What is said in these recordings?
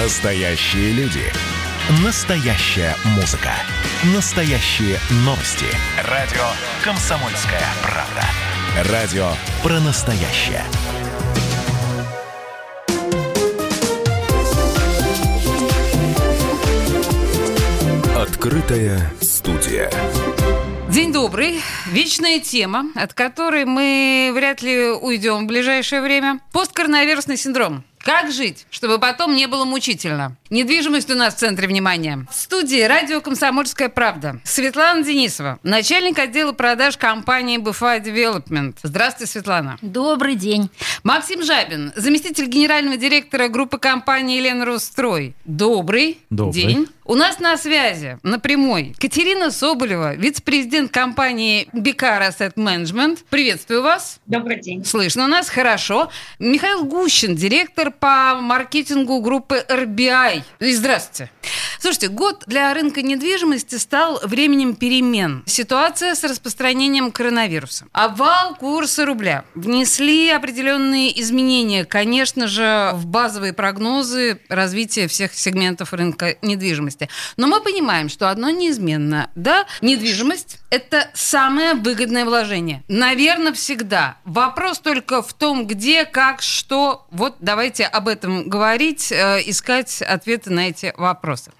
Настоящие люди. Настоящая музыка. Настоящие новости. Радио «Комсомольская правда». Радио про настоящее. Открытая студия. День добрый. Вечная тема, от которой мы вряд ли уйдем в ближайшее время. Посткоронавирусный синдром. Как жить, чтобы потом не было мучительно? Недвижимость у нас в центре внимания. В студии радио «Комсомольская правда». Светлана Денисова, начальник отдела продаж компании BFI Development. Здравствуйте, Светлана. Добрый день. Максим Жабин, заместитель генерального директора группы компании «Елена Русстрой». Добрый, Добрый. день. У нас на связи, на прямой, Катерина Соболева, вице-президент компании Бикар Asset Management. Приветствую вас. Добрый день. Слышно нас хорошо. Михаил Гущин, директор по маркетингу группы RBI. И Здравствуйте. Слушайте, год для рынка недвижимости стал временем перемен. Ситуация с распространением коронавируса. Обвал курса рубля. Внесли определенные изменения, конечно же, в базовые прогнозы развития всех сегментов рынка недвижимости. Но мы понимаем, что одно неизменно. Да, недвижимость – это самое выгодное вложение. Наверное, всегда. Вопрос только в том, где, как, что. Вот давайте об этом говорить, э, искать ответы на эти вопросы.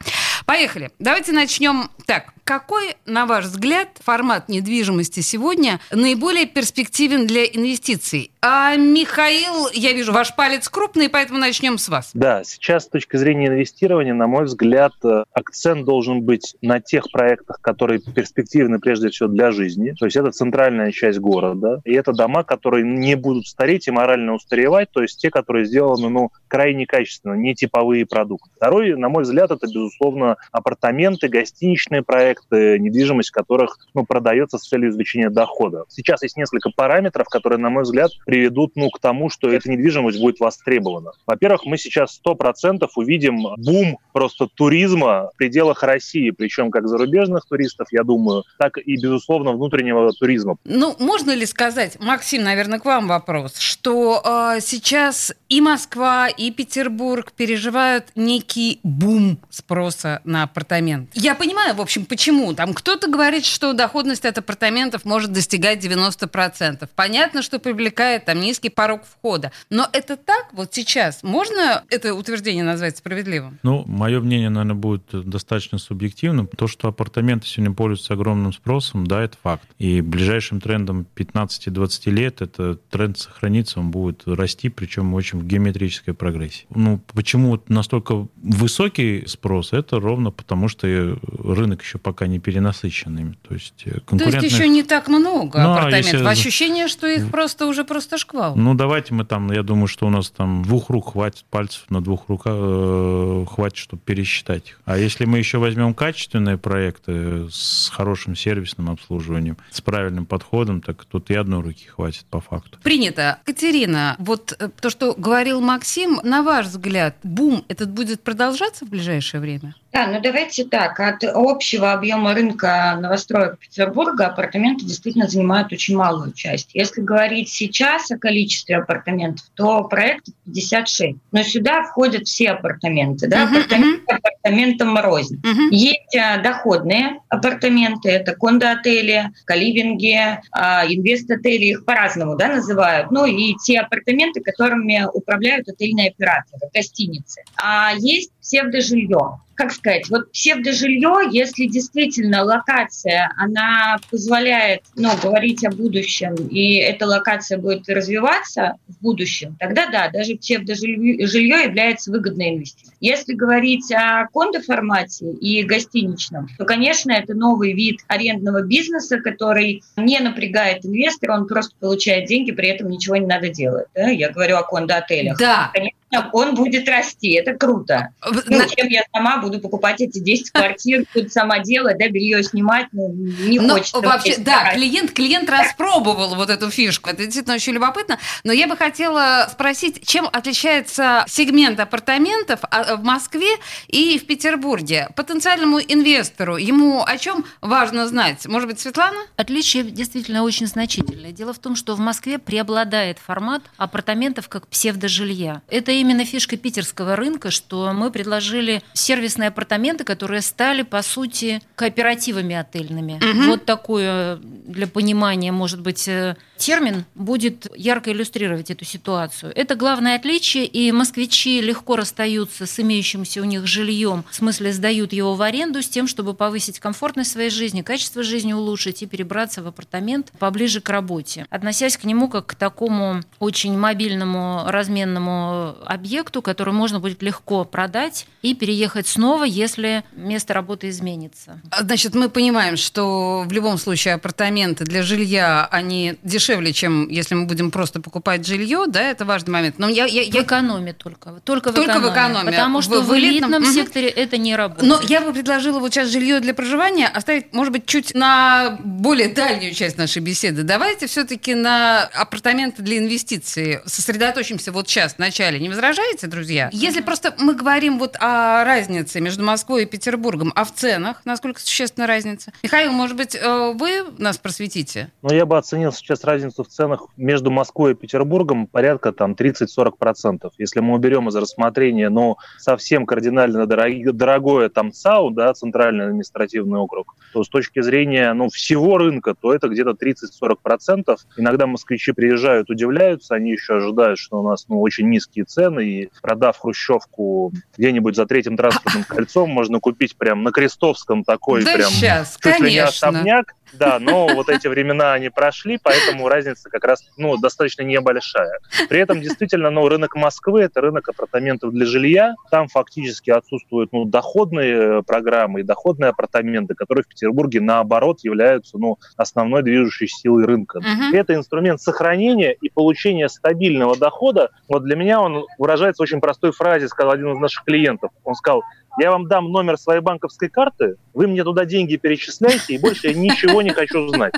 Поехали. Давайте начнем так. Какой, на ваш взгляд, формат недвижимости сегодня наиболее перспективен для инвестиций? А, Михаил, я вижу, ваш палец крупный, поэтому начнем с вас. Да, сейчас с точки зрения инвестирования, на мой взгляд, э, акцент должен быть на тех проектах, которые перспективны прежде всего для жизни. То есть это центральная часть города. И это дома, которые не будут стареть и морально устаревать, то есть те, которые сделаны ну, крайне качественно, не типовые продукты. Второй, на мой взгляд, это, безусловно, апартаменты, гостиничные проекты, недвижимость которых ну, продается с целью извлечения дохода. Сейчас есть несколько параметров, которые, на мой взгляд, приведут ну, к тому, что эта недвижимость будет востребована. Во-первых, мы сейчас 100% увидим бум просто туризма в пределах России, причем как зарубежных туристов, я думаю, так и, безусловно, внутреннего туризма. Ну, можно ли сказать, Максим, наверное, к вам вопрос, что э, сейчас и Москва, и Петербург переживают некий бум спроса на апартамент? Я понимаю, в общем, почему. Там кто-то говорит, что доходность от апартаментов может достигать 90%. Понятно, что привлекает там низкий порог входа. Но это так вот сейчас? Можно это утверждение назвать справедливым? Ну, мое мнение, наверное, будет достаточно субъективным. То, что апартаменты сегодня пользуются огромным спросом, да, это факт. И ближайшим трендом 15-20 лет этот тренд сохранится, он будет расти, причем очень в геометрической прогрессии. Ну, почему настолько высокий спрос? Это ровно потому, что рынок еще пока не перенасыщенный. То есть То конкурентных... есть еще не так много Ну, а апартаментов. если- Ощущение, что их просто уже просто шквал. Ну, давайте мы там, я думаю, что у нас там двух рук хватит, пальцев на двух руках э, хватит, чтобы пересчитать их. А если мы еще возьмем качественные проекты с хорошим сервисным обслуживанием, с правильным подходом, так тут и одной руки хватит по факту. Принято. Катерина, вот э, то, что говорил Максим, на ваш взгляд, бум этот будет продолжаться в ближайшее время? Да, ну давайте так. От общего объема рынка новостроек Петербурга апартаменты действительно занимают очень малую часть. Если говорить сейчас о количестве апартаментов, то проектов 56. Но сюда входят все апартаменты. Да? Мгм, Апартаменты апартаментам рознь. Мгм. Есть а, доходные апартаменты, это кондо-отели, каливинги, а, инвест-отели, их по-разному да, называют. Ну и те апартаменты, которыми управляют отельные операторы, гостиницы. А есть псевдожилье. Как сказать, вот псевдожилье, если действительно локация, она позволяет ну, говорить о будущем, и эта локация будет развиваться в будущем, тогда да, даже псевдожилье жилье является выгодной инвестицией. Если говорить о кондо-формате и гостиничном, то, конечно, это новый вид арендного бизнеса, который не напрягает инвестора, он просто получает деньги, при этом ничего не надо делать. Да? Я говорю о кондо-отелях. Да. Конечно, он будет расти, это круто. Ну, чем я сама буду покупать эти 10 квартир, тут сама делать, да, белье снимать, ну, не Но хочется. вообще, да, клиент, клиент распробовал вот эту фишку. Это действительно очень любопытно. Но я бы хотела спросить, чем отличается сегмент апартаментов а, в Москве и в Петербурге? Потенциальному инвестору ему о чем важно знать? Может быть, Светлана? Отличие действительно очень значительное. Дело в том, что в Москве преобладает формат апартаментов как псевдожилья. Это именно фишка питерского рынка, что мы предложили сервисные апартаменты, которые стали, по сути, кооперативами отельными. Мгм. Вот такое для понимания, может быть, э, термин будет ярко иллюстрировать эту ситуацию. Это главное отличие, и москвичи легко расстаются с имеющимся у них жильем, в смысле сдают его в аренду с тем, чтобы повысить комфортность своей жизни, качество жизни улучшить и перебраться в апартамент поближе к работе, относясь к нему как к такому очень мобильному разменному объекту, который можно будет легко продать и переехать снова, если место работы изменится. Значит, мы понимаем, что в любом случае апартаменты для жилья, они дешевле, чем если мы будем просто покупать жилье, да, это важный момент. Но я, я, В я- экономе только. Только в Только в экономе. экономе. Потому В- что в в, элитном- элитном, Мгм. секторе это не работает. Но я бы предложила вот сейчас жилье для проживания оставить, может быть, чуть на более дальнюю часть нашей беседы. Давайте все-таки на апартаменты для инвестиций сосредоточимся вот сейчас, в начале. Не возражаете, друзья? Если просто мы говорим вот о разнице между Москвой и Петербургом, а в ценах, насколько существенна разница? Михаил, может быть, э, вы нас просветите? Но я бы оценил сейчас разницу в ценах между Москвой и Петербургом порядка там 30-40%. Если мы уберем из рассмотрения, ну, совсем кардинально дорог- дорогое там ЦАУ, да, Центральный административный округ, то с точки зрения, ну, всего рынка, то это где-то 30-40%. Иногда москвичи приезжают, удивляются, они еще ожидают, что у нас, ну, очень низкие цены, и продав хрущевку где-нибудь за третьим транспортным кольцом, можно купить прям на Крестовском такой да прям сейчас, чуть ли не конечно. особняк, да, но вот эти времена они прошли, поэтому разница как раз ну, достаточно небольшая. При этом действительно ну, рынок Москвы – это рынок апартаментов для жилья. Там фактически отсутствуют ну, доходные э, программы и доходные апартаменты, которые в Петербурге, наоборот, являются ну, основной движущей силой рынка. Мгм. Это инструмент сохранения и получения стабильного дохода. Вот для меня он выражается в очень простой фразе, сказал один из наших клиентов. Он сказал, я вам дам номер своей банковской карты, вы мне туда деньги перечисляете, и больше я ничего не хочу знать.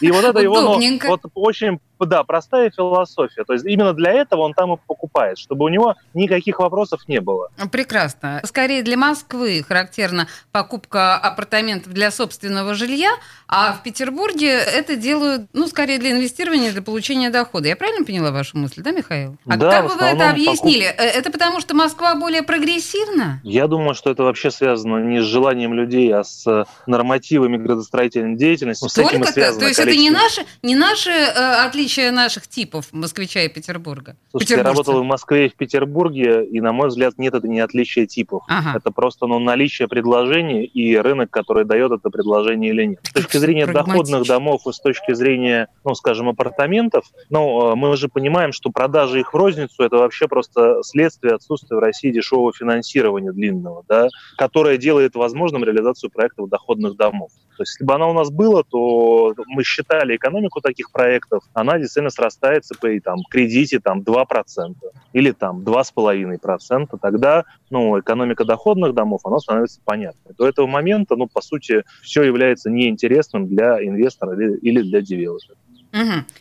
И вот это его, ну, вот очень, да, простая философия. То есть именно для этого он там и покупает, чтобы у него никаких вопросов не было. Прекрасно. Скорее для Москвы характерна покупка апартаментов для собственного жилья, а в Петербурге это делают, ну, скорее для инвестирования, для получения дохода. Я правильно поняла вашу мысль, да, Михаил? А Да, как бы вы это объяснили? Э, Это потому, что Москва более прогрессивна? Я думаю, что это вообще связано не с желанием людей, а с э, нормативами градостроительной деятельности. С этим и Только-то? связано То есть это не количество- наши, не наши э, отличия наших типов москвича и Петербурга? Слушайте, я работал в Москве и в Петербурге, и, на мой взгляд, нет, это не отличие типов. Ага. Это просто ну, наличие предложений и рынок, который дает это предложение или нет. С точки зрения доходных домов и с точки зрения, ну, скажем, апартаментов, ну, мы же понимаем, что продажи их в розницу – это вообще просто следствие отсутствия в России дешевого финансирования длинного, да, которое делает возможным реализацию проектов доходных домов. То есть, если бы оно у нас было, то мы считали экономику таких проектов, она действительно срастается при там, кредите там, 2% или там 2,5%, тогда ну, экономика доходных домов, она становится понятной. До этого момента, ну, по сути, все является неинтересным для инвестора или для девелопера.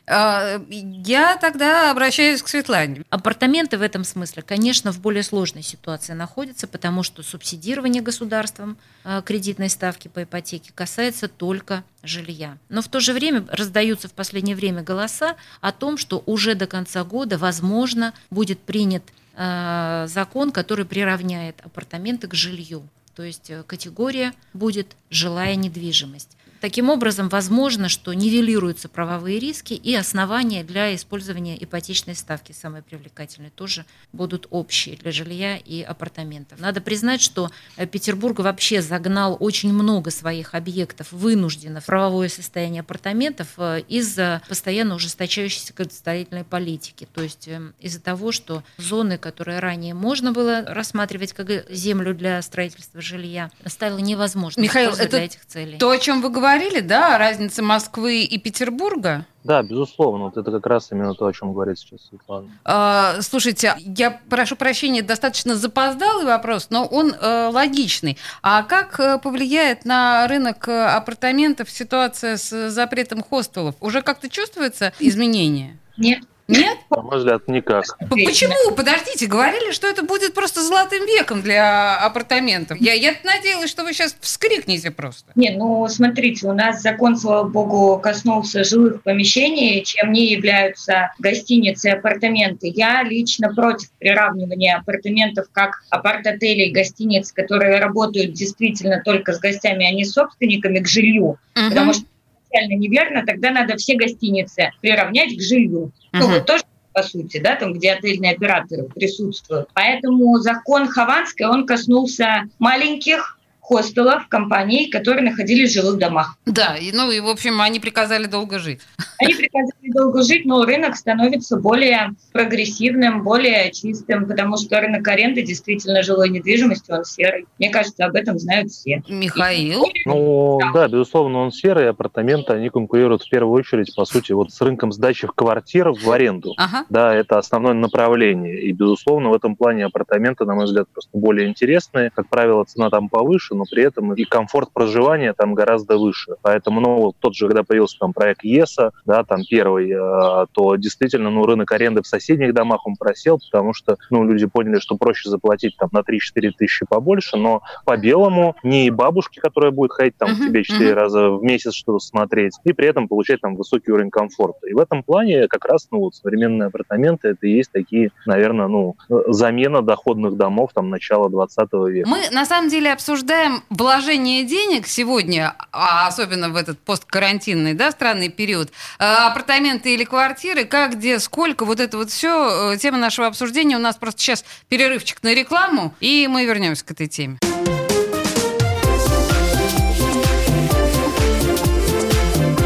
А, Я тогда обращаюсь к Светлане. Апартаменты в этом смысле, конечно, в более сложной ситуации находятся, потому что субсидирование государством э, кредитной ставки по ипотеке касается только жилья. Но в то же время раздаются в последнее время голоса о том, что уже до конца года, возможно, будет принят э, закон, который приравняет апартаменты к жилью. То есть э, категория будет жилая недвижимость. Таким образом, возможно, что нивелируются правовые риски и основания для использования ипотечной ставки, самые привлекательные, тоже будут общие для жилья и апартаментов. Надо признать, что э, Петербург вообще загнал очень много своих объектов вынужденно в правовое состояние апартаментов э, из-за постоянно ужесточающейся градостроительной политики. То есть э, из-за того, что зоны, которые ранее можно было рассматривать как э, землю для строительства жилья, стало невозможно Михаил, это для этих целей. То, о чем вы говорили, да, разница Москвы и Петербурга. Да, безусловно, вот это как раз именно то, о чем говорит сейчас Светлана. А, слушайте, я прошу прощения, достаточно запоздалый вопрос, но он э, логичный. А как э, повлияет на рынок э, апартаментов ситуация с запретом хостелов? Уже как-то чувствуется изменение? Нет, Нет? На мой взгляд, никак. Почему? Подождите, говорили, что это будет просто золотым веком для апартаментов. Я, я надеялась, что вы сейчас вскрикнете просто. Не, ну смотрите, у нас закон, слава богу, коснулся жилых помещений, чем не являются гостиницы и апартаменты. Я лично против приравнивания апартаментов как апарт-отелей, гостиниц, которые работают действительно только с гостями, а не с собственниками к жилью. Угу. Потому что изначально неверно, тогда надо все гостиницы приравнять к жилью. Угу. Ну, вот тоже по сути, да, там, где отельные операторы присутствуют. Поэтому закон Хованской, он коснулся маленьких хостелов, компаний, которые находились в жилых домах. Да, и, ну и, в общем, они приказали долго жить. Они приказали долго жить, но рынок становится более прогрессивным, более чистым, потому что рынок аренды действительно жилой недвижимости, он серый. Мне кажется, об этом знают все. Михаил? Ну, да, да безусловно, он серый, апартаменты, они конкурируют в первую очередь, по сути, вот с рынком сдачи в квартир в аренду. Ага. Да, это основное направление. И, безусловно, в этом плане апартаменты, на мой взгляд, просто более интересные. Как правило, цена там повыше, но при этом и комфорт проживания там гораздо выше. Поэтому, ну, тот же, когда появился там проект ЕСА, да, там первый, э, то действительно, ну, рынок аренды в соседних домах он просел, потому что, ну, люди поняли, что проще заплатить там на 3-4 тысячи побольше, но по белому не бабушке, которая будет ходить там uh-huh, к тебе 4 uh-huh. раза в месяц что-то смотреть, и при этом получать там высокий уровень комфорта. И в этом плане как раз, ну, вот современные апартаменты, это и есть такие, наверное, ну, замена доходных домов там начала 20 века. Мы, на самом деле, обсуждаем обсуждаем вложение денег сегодня, а особенно в этот посткарантинный, да, странный период, э, апартаменты или квартиры, как, где, сколько, вот это вот все, э, тема нашего обсуждения. У нас просто сейчас перерывчик на рекламу, и мы вернемся к этой теме.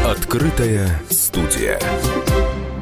Открытая студия.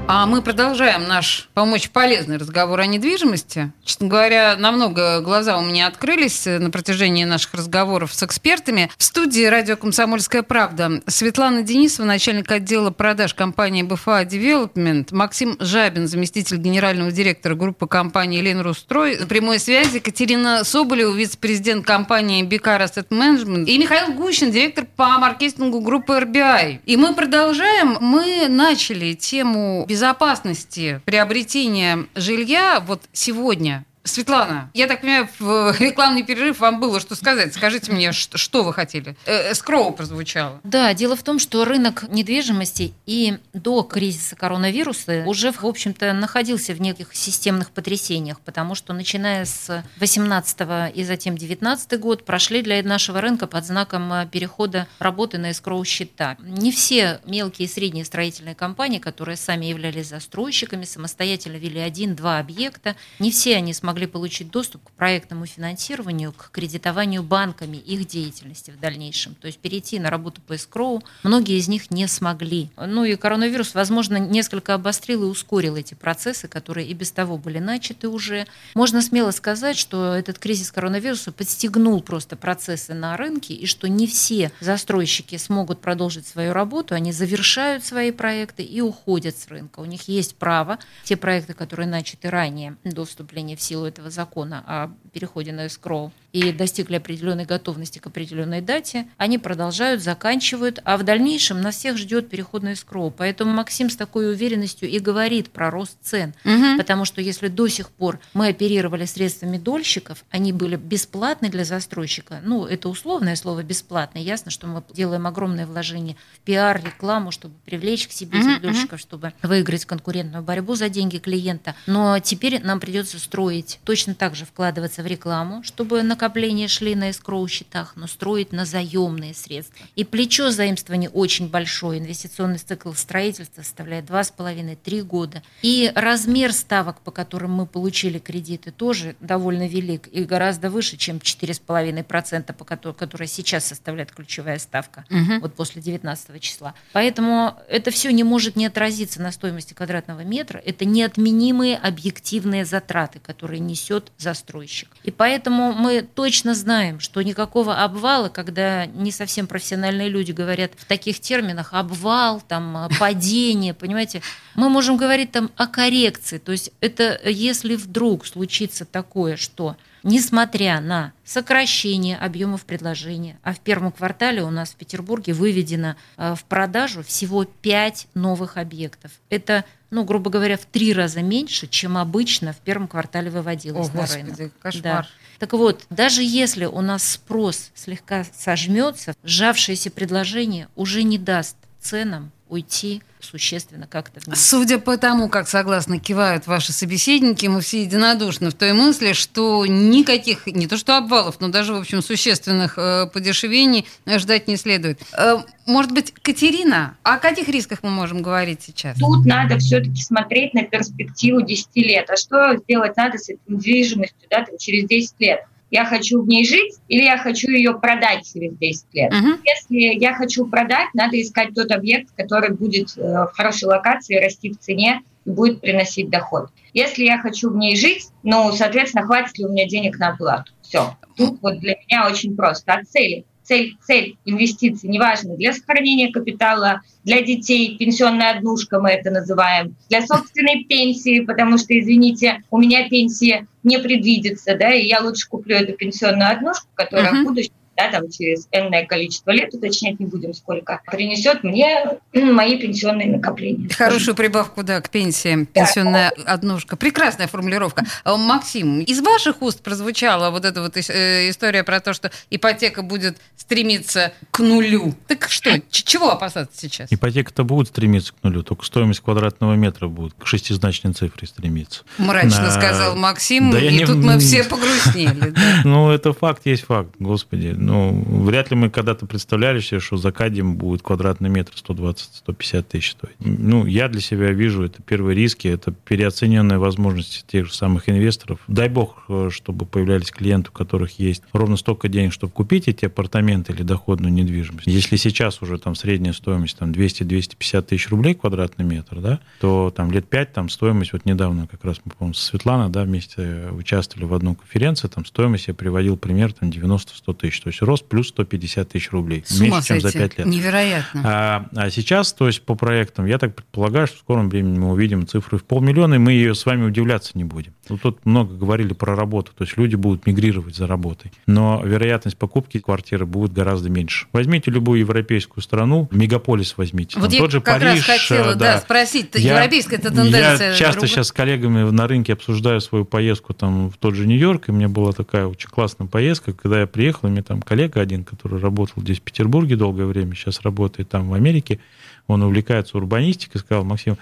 А мы продолжаем наш, помочь полезный разговор о недвижимости. Честно говоря, намного глаза у меня открылись на протяжении наших разговоров с экспертами. В студии радио «Комсомольская правда» Светлана Денисова, начальник отдела продаж компании БФА Development, Максим Жабин, заместитель генерального директора группы компании «Ленрустрой», на прямой связи Катерина Соболева, вице-президент компании Бикар Asset Management и Михаил Гущин, директор по маркетингу группы RBI. И мы продолжаем. Мы начали тему безопасности приобретения жилья вот сегодня Светлана, я так понимаю, в рекламный перерыв вам было что сказать. Скажите мне, что, вы хотели? Э, Скроу прозвучало. Да, дело в том, что рынок недвижимости и до кризиса коронавируса уже, в общем-то, находился в неких системных потрясениях, потому что начиная с 18 и затем 19 год прошли для нашего рынка под знаком э, перехода работы на эскроу счета. Не все мелкие и средние строительные компании, которые сами являлись застройщиками, самостоятельно вели один-два объекта, не все они смогли могли получить доступ к проектному финансированию, к кредитованию банками их деятельности в дальнейшем. То есть перейти на работу по эскроу многие из них не смогли. Ну и коронавирус, возможно, несколько обострил и ускорил эти процессы, которые и без того были начаты уже. Можно смело сказать, что этот кризис коронавируса подстегнул просто процессы на рынке, и что не все застройщики смогут продолжить свою работу, они завершают свои проекты и уходят с рынка. У них есть право, те проекты, которые начаты ранее до вступления в силу этого закона о переходе на эскроу и достигли определенной готовности к определенной дате, они продолжают, заканчивают, а в дальнейшем нас всех ждет переход на эскроу. Поэтому Максим с такой уверенностью и говорит про рост цен. Угу. Потому что если до сих пор мы оперировали средствами дольщиков, они были бесплатны для застройщика, ну, это условное слово «бесплатно», ясно, что мы делаем огромное вложение в пиар, рекламу, чтобы привлечь к себе этих дольщиков, чтобы выиграть конкурентную борьбу за деньги клиента. Но теперь нам придется строить, точно так же вкладываться в рекламу, чтобы на накопления шли на эскроу счетах, но строить на заемные средства. И плечо заимствования очень большое. Инвестиционный цикл строительства составляет 2,5-3 года. И размер ставок, по которым мы получили кредиты, тоже довольно велик и гораздо выше, чем 4,5%, по которой, которая сейчас составляет ключевая ставка, угу. вот после 19 числа. Поэтому это все не может не отразиться на стоимости квадратного метра. Это неотменимые объективные затраты, которые несет застройщик. И поэтому мы точно знаем, что никакого обвала, когда не совсем профессиональные люди говорят в таких терминах, обвал, там, э, падение, понимаете, мы можем говорить там о коррекции. То есть это если вдруг случится такое, что несмотря на сокращение объемов предложения, а в первом квартале у нас в Петербурге выведено э, в продажу всего 5 новых объектов. Это ну, грубо говоря, в три раза меньше, чем обычно в первом квартале выводилось О, на Господи, рынок. кошмар. Да. Так вот, даже если у нас спрос слегка сожмется, сжавшееся предложение уже не даст ценам уйти существенно как-то вниз. Судя по тому, как согласно кивают ваши собеседники, мы все единодушны в той мысли, что никаких, не то что обвалов, но даже, в общем, существенных э, подешевений ждать не следует. Э, может быть, Катерина, о каких рисках мы можем говорить сейчас? Тут надо все-таки смотреть на перспективу 10 лет. А что сделать надо с этой недвижимостью да, там, через 10 лет? Я хочу в ней жить или я хочу ее продать через 10 лет. Мгм. Если я хочу продать, надо искать тот объект, который будет э, в хорошей локации, расти в цене и будет приносить доход. Если я хочу в ней жить, ну, соответственно, хватит ли у меня денег на оплату? Все. Тут вот для меня очень просто. От цели. Цель, цель инвестиций, неважно, для сохранения капитала, для детей, пенсионная однушка мы это называем, для собственной пенсии, потому что, извините, у меня пенсия не предвидится, да, и я лучше куплю эту пенсионную однушку, которая Мгм. в будущем да, там через энное количество лет, уточнять не будем сколько, принесет мне мои пенсионные накопления. Хорошую прибавку, да, к пенсии. Пенсионная однушка. Прекрасная формулировка. А, Максим, из ваших уст прозвучала вот эта вот э, история про то, что ипотека будет стремиться к нулю. Так что, чего опасаться сейчас? Ипотека-то будет стремиться к нулю, только стоимость квадратного метра будет к шестизначной цифре стремиться. Мрачно На- сказал Максим, Да и не- тут мы все погрустнели. да. Ну, это факт есть факт, господи. Ну, вряд ли мы когда-то представляли себе, что за Кадием будет квадратный метр 120-150 тысяч стоить. Ну, я для себя вижу, это первые риски, это переоцененные возможности тех же самых инвесторов. Дай бог, э, чтобы появлялись клиенты, у которых есть ровно столько денег, чтобы купить эти апартаменты или доходную недвижимость. Если сейчас уже там средняя стоимость там 200-250 тысяч рублей квадратный метр, да, то там лет 5 там стоимость, вот недавно как раз мы, по-моему, со Светланой, да, вместе участвовали в одной конференции, там стоимость я приводил пример там 90-100 тысяч, то есть рост плюс 150 тысяч рублей, С меньше, чем за сойти. 5 лет. Невероятно. А, а сейчас, то есть по проектам, я так предполагаю, что в скором времени мы увидим цифру в полмиллиона, и мы ее с вами удивляться не будем. Ну, тут много говорили про работу, то есть люди будут мигрировать за работой. Но вероятность покупки квартиры будет гораздо меньше. Возьмите любую европейскую страну, мегаполис возьмите. Вот там я тот же как Париж, раз хотела э, да, спросить, Я- европейская это тенденция. Я часто другой? сейчас с коллегами на рынке обсуждаю свою поездку там в тот же Нью-Йорк, и у меня была такая очень классная поездка, когда я приехал, и мне там коллега один, который работал здесь в Петербурге долгое время, сейчас работает там в Америке, он увлекается урбанистикой, сказал, Максим,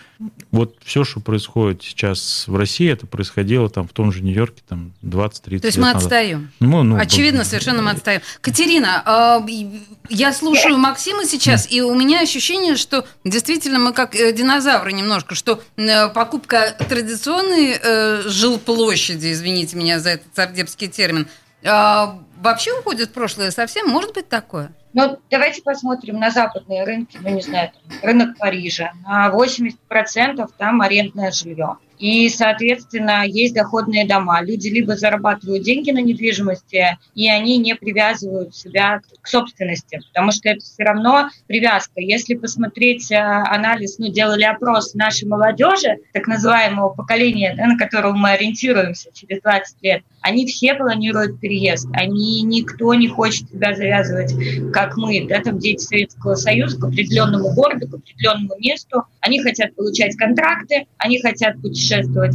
вот все, что происходит сейчас в России, это происходило там в том же Нью-Йорке там 20-30 лет То есть мы назад. отстаем. Ну, ну, Очевидно, б- совершенно мы отстаем. Катерина, а, я слушаю Максима сейчас, и у меня ощущение, что действительно мы как э, динозавры немножко, что э, покупка традиционной э, жилплощади, извините меня за этот сардепский термин, а, вообще уходит в прошлое совсем? Может быть такое? Ну, давайте посмотрим на западные рынки, ну, не знаю, там, рынок Парижа. На 80% там арендное жилье. И, соответственно, есть доходные дома. Люди либо зарабатывают деньги на недвижимости, и они не привязывают себя к собственности, потому что это все равно привязка. Если посмотреть э, анализ, ну, делали опрос нашей молодежи, так называемого поколения, на которого мы ориентируемся через 20 лет, они все планируют переезд. Они, никто не хочет себя завязывать, как мы, да, там дети Советского Союза, к определенному городу, к определенному месту. Они хотят получать контракты, они хотят путешествовать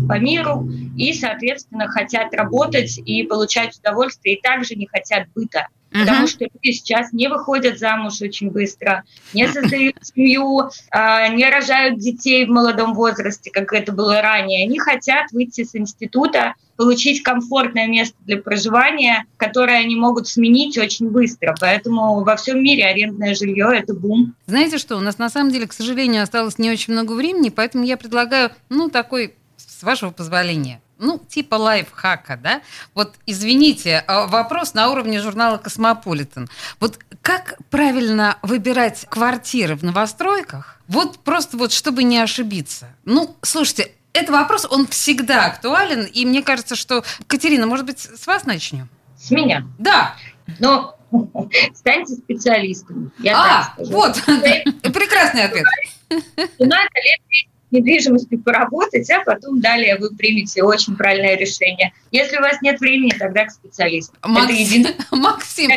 по миру и, соответственно, хотят работать и получать удовольствие, и также не хотят быта. Потому что люди сейчас не выходят замуж очень быстро, не создают семью, а, не рожают детей в молодом возрасте, как это было ранее. Они хотят выйти с института, получить комфортное место для проживания, которое они могут сменить очень быстро. Поэтому во всем мире арендное жилье – это бум. Знаете что, у нас на самом деле, к сожалению, осталось не очень много времени, поэтому я предлагаю, ну, такой, с вашего позволения, ну, типа лайфхака, да? Вот, извините, а, вопрос на уровне журнала «Космополитен». Вот как правильно выбирать квартиры в новостройках? Вот просто вот, чтобы не ошибиться. Ну, слушайте, этот вопрос, он всегда актуален, и мне кажется, что... Катерина, может быть, с вас начнем? С меня. Да. Но станьте специалистом. Я а, вот, прекрасный ответ. Надо лет недвижимостью поработать, а потом далее вы примете очень правильное решение. Если у вас нет времени, тогда к специалисту. Максим, Максим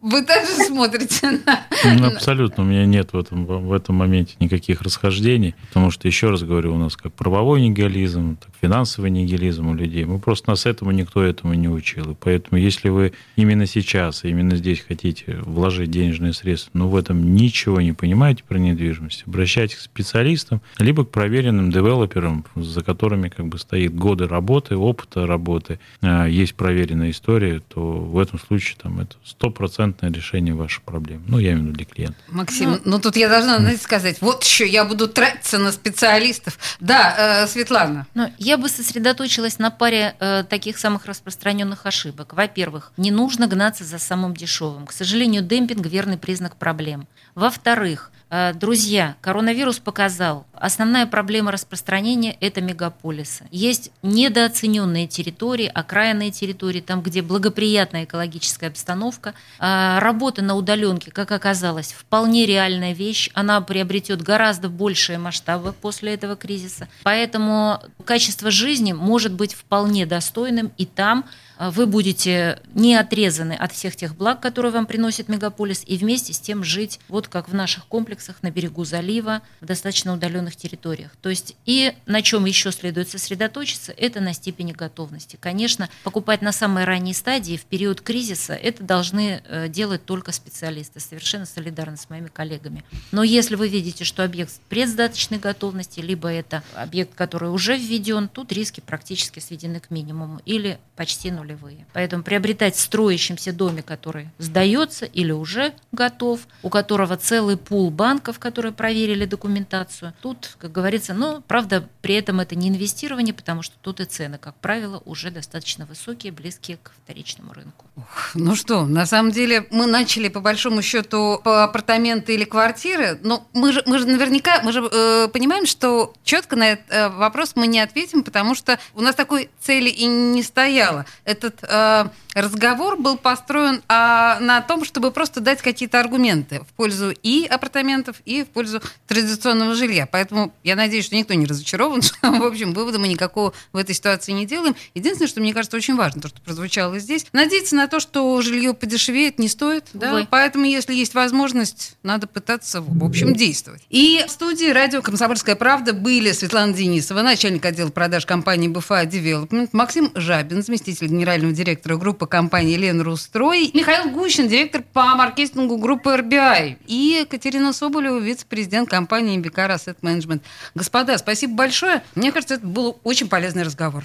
вы также смотрите на... Ну, абсолютно. У меня нет в этом, в этом моменте никаких расхождений, потому что, еще раз говорю, у нас как правовой нигилизм, так финансовый нигилизм у людей. Мы просто нас этому никто этому не учил. И поэтому, если вы именно сейчас, именно здесь хотите вложить денежные средства, но в этом ничего не понимаете про недвижимость, обращайтесь к специалистам, либо к проверенным девелоперам, за которыми как бы стоит годы работы, опыта работы, а, есть проверенная история, то в этом случае там это стопроцентное решение вашей проблемы. Ну, я имею в виду для клиента. Максим, ну, ну тут я должна знаете, сказать, вот еще я буду тратиться на специалистов. Да, э, Светлана. Ну, я бы сосредоточилась на паре э, таких самых распространенных ошибок. Во-первых, не нужно гнаться за самым дешевым. К сожалению, демпинг – верный признак проблем. Во-вторых, Э, друзья, коронавирус показал, основная проблема распространения – это мегаполисы. Есть недооцененные территории, окраинные территории, там, где благоприятная экологическая обстановка. Э, работа на удаленке, как оказалось, вполне реальная вещь. Она приобретет гораздо большие масштабы после этого кризиса. Поэтому качество жизни может быть вполне достойным и там, вы будете не отрезаны от всех тех благ, которые вам приносит мегаполис, и вместе с тем жить вот как в наших комплексах на берегу залива, в достаточно удаленных территориях. То есть и на чем еще следует сосредоточиться, это на степени готовности. Конечно, покупать на самой ранней стадии в период кризиса это должны э, делать только специалисты. Совершенно солидарны с моими коллегами. Но если вы видите, что объект предсдаточной готовности, либо это объект, который уже введен, тут риски практически сведены к минимуму или почти нуль нулевые. Поэтому приобретать в строящемся доме, который сдается или уже готов, у которого целый пул банков, которые проверили документацию, тут, как говорится, ну, правда, при этом это не инвестирование, потому что тут и цены, как правило, уже достаточно высокие, близкие к вторичному рынку. Ну что, на самом деле мы начали по большому счету по апартаменты или квартиры, но мы же, мы же наверняка, мы же э, понимаем, что четко на этот э, вопрос мы не ответим, потому что у нас такой цели и не стояло. Этот э, разговор был построен а, на том, чтобы просто дать какие-то аргументы в пользу и апартаментов, и в пользу традиционного жилья. Поэтому я надеюсь, что никто не разочарован, в общем, вывода мы никакого в этой ситуации не делаем. Единственное, что мне кажется очень важно, то, что прозвучало здесь, надеяться на то, что жилье подешевеет, не стоит. Да? Поэтому, если есть возможность, надо пытаться, в общем, действовать. И в студии радио «Комсомольская правда» были Светлана Денисова, начальник отдела продаж компании БФА Девелопмент, Максим Жабин, заместитель генерального директора группы компании «Ленрустрой», Михаил Гущин, директор по маркетингу группы RBI, и Катерина Соболева, вице-президент компании Becar Asset Management. Господа, спасибо большое. Мне кажется, это был очень полезный разговор.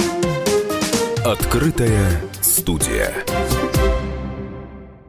Открытая студия.